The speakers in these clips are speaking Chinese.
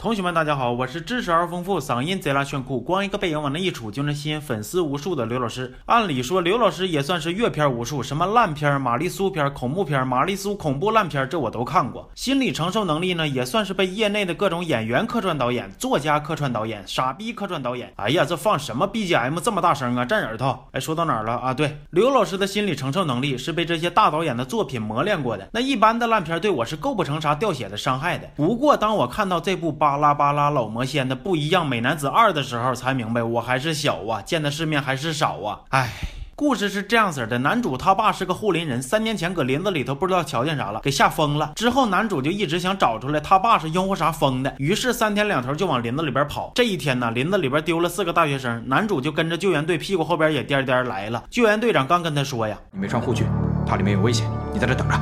同学们，大家好，我是知识而丰富、嗓音贼拉炫酷、光一个背影往那一杵就能吸引粉丝无数的刘老师。按理说，刘老师也算是阅片无数，什么烂片、玛丽苏片、恐怖片、玛丽苏恐怖烂片，这我都看过。心理承受能力呢，也算是被业内的各种演员客串导演、作家客串导演、傻逼客串导演。哎呀，这放什么 BGM 这么大声啊？震耳朵！哎，说到哪儿了啊？对，刘老师的心理承受能力是被这些大导演的作品磨练过的。那一般的烂片对我是构不成啥掉血的伤害的。不过，当我看到这部八巴拉巴拉老魔仙的不一样美男子二的时候，才明白我还是小啊，见的世面还是少啊。唉，故事是这样子的：男主他爸是个护林人，三年前搁林子里头不知道瞧见啥了，给吓疯了。之后男主就一直想找出来他爸是因为啥疯的，于是三天两头就往林子里边跑。这一天呢，林子里边丢了四个大学生，男主就跟着救援队屁股后边也颠颠来了。救援队长刚跟他说呀：“你没穿护具，它里面有危险，你在这等着。”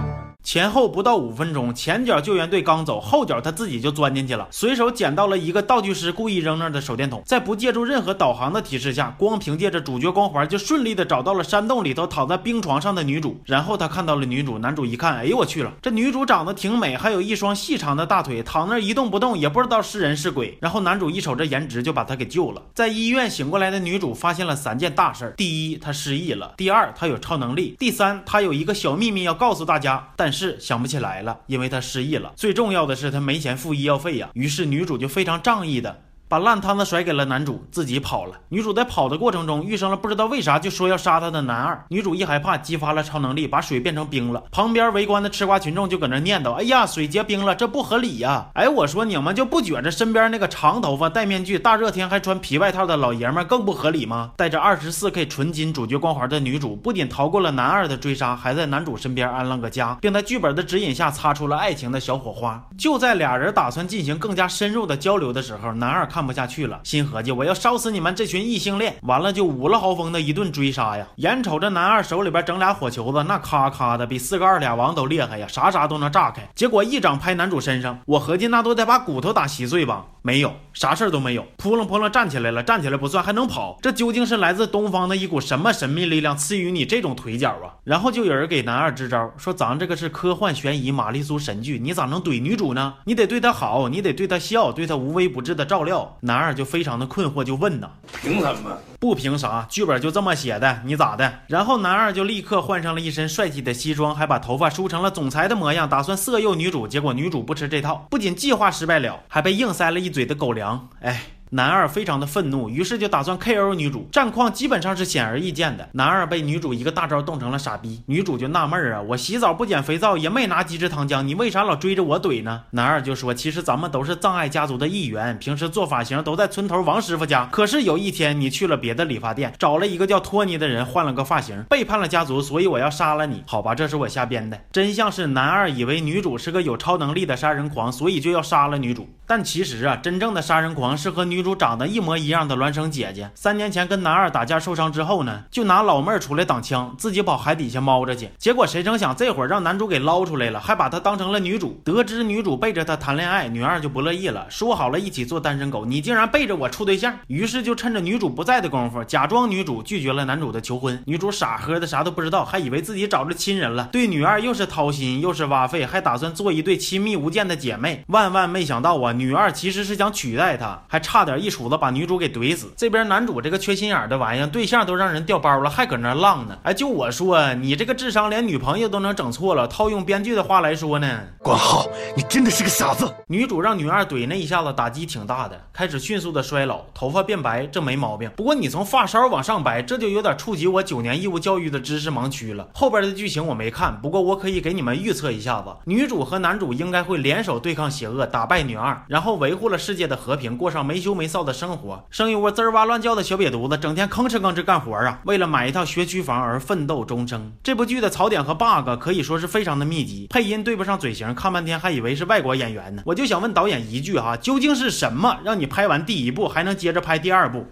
前后不到五分钟，前脚救援队刚走，后脚他自己就钻进去了，随手捡到了一个道具师故意扔那的手电筒，在不借助任何导航的提示下，光凭借着主角光环就顺利的找到了山洞里头躺在冰床上的女主。然后他看到了女主，男主一看，哎呦我去了，这女主长得挺美，还有一双细长的大腿，躺那一动不动，也不知道是人是鬼。然后男主一瞅这颜值，就把她给救了。在医院醒过来的女主发现了三件大事：第一，她失忆了；第二，她有超能力；第三，她有一个小秘密要告诉大家，但是是想不起来。来了，因为他失忆了。最重要的是，他没钱付医药费呀。于是女主就非常仗义的。把烂摊子甩给了男主，自己跑了。女主在跑的过程中遇上了不知道为啥就说要杀她的男二。女主一害怕，激发了超能力，把水变成冰了。旁边围观的吃瓜群众就搁那念叨：“哎呀，水结冰了，这不合理呀！”哎，我说你们就不觉着身边那个长头发、戴面具、大热天还穿皮外套的老爷们更不合理吗？带着二十四 K 纯金主角光环的女主，不仅逃过了男二的追杀，还在男主身边安了个家，并在剧本的指引下擦出了爱情的小火花。就在俩人打算进行更加深入的交流的时候，男二看不下去了。心合计，我要烧死你们这群异性恋！完了就五了豪风的一顿追杀呀！眼瞅着男二手里边整俩火球子，那咔咔的比四个二俩王都厉害呀，啥啥都能炸开。结果一掌拍男主身上，我合计那都得把骨头打稀碎吧？没有，啥事儿都没有，扑棱扑棱站起来了，站起来不算，还能跑。这究竟是来自东方的一股什么神秘力量赐予你这种腿脚啊？然后就有人给男二支招，说咱这个是科幻悬疑玛丽苏神剧，你咋能怼女主呢？你得对她好，你得对她笑，对她无微不至的照料。男二就非常的困惑，就问呐：凭什么？不凭啥？剧本就这么写的，你咋的？然后男二就立刻换上了一身帅气的西装，还把头发梳成了总裁的模样，打算色诱女主。结果女主不吃这套，不仅计划失败了，还被硬塞了一嘴的狗粮。哎。男二非常的愤怒，于是就打算 KO 女主，战况基本上是显而易见的。男二被女主一个大招冻成了傻逼，女主就纳闷啊，我洗澡不捡肥皂，也没拿鸡汁糖浆，你为啥老追着我怼呢？男二就说，其实咱们都是葬爱家族的一员，平时做发型都在村头王师傅家。可是有一天你去了别的理发店，找了一个叫托尼的人换了个发型，背叛了家族，所以我要杀了你。好吧，这是我瞎编的。真相是男二以为女主是个有超能力的杀人狂，所以就要杀了女主。但其实啊，真正的杀人狂是和女女主长得一模一样的孪生姐姐。三年前跟男二打架受伤之后呢，就拿老妹儿出来挡枪，自己跑海底下猫着去。结果谁成想这会儿让男主给捞出来了，还把她当成了女主。得知女主背着他谈恋爱，女二就不乐意了，说好了一起做单身狗，你竟然背着我处对象。于是就趁着女主不在的功夫，假装女主拒绝了男主的求婚。女主傻呵的啥都不知道，还以为自己找着亲人了，对女二又是掏心又是挖肺，还打算做一对亲密无间的姐妹。万万没想到啊！女二其实是想取代他，还差点一杵子把女主给怼死。这边男主这个缺心眼的玩意儿，对象都让人调包了，还搁那浪呢。哎，就我说，你这个智商连女朋友都能整错了。套用编剧的话来说呢，关浩，你真的是个傻子。女主让女二怼那一下子打击挺大的，开始迅速的衰老，头发变白，这没毛病。不过你从发梢往上白，这就有点触及我九年义务教育的知识盲区了。后边的剧情我没看，不过我可以给你们预测一下子，女主和男主应该会联手对抗邪恶，打败女二，然后。维护了世界的和平，过上没羞没臊的生活，生一窝滋儿哇乱叫的小瘪犊子，整天吭哧吭哧干活啊！为了买一套学区房而奋斗终生。这部剧的槽点和 bug 可以说是非常的密集，配音对不上嘴型，看半天还以为是外国演员呢。我就想问导演一句哈，究竟是什么让你拍完第一部还能接着拍第二部？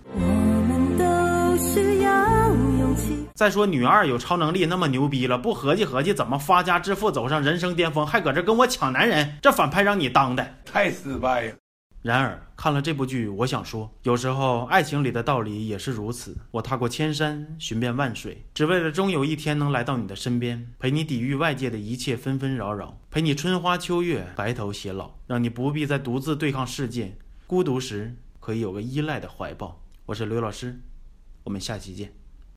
再说女二有超能力那么牛逼了，不合计合计怎么发家致富，走上人生巅峰，还搁这跟我抢男人，这反派让你当的太失败了。然而，看了这部剧，我想说，有时候爱情里的道理也是如此。我踏过千山，寻遍万水，只为了终有一天能来到你的身边，陪你抵御外界的一切纷纷扰扰，陪你春花秋月，白头偕老，让你不必再独自对抗世界，孤独时可以有个依赖的怀抱。我是刘老师，我们下期见。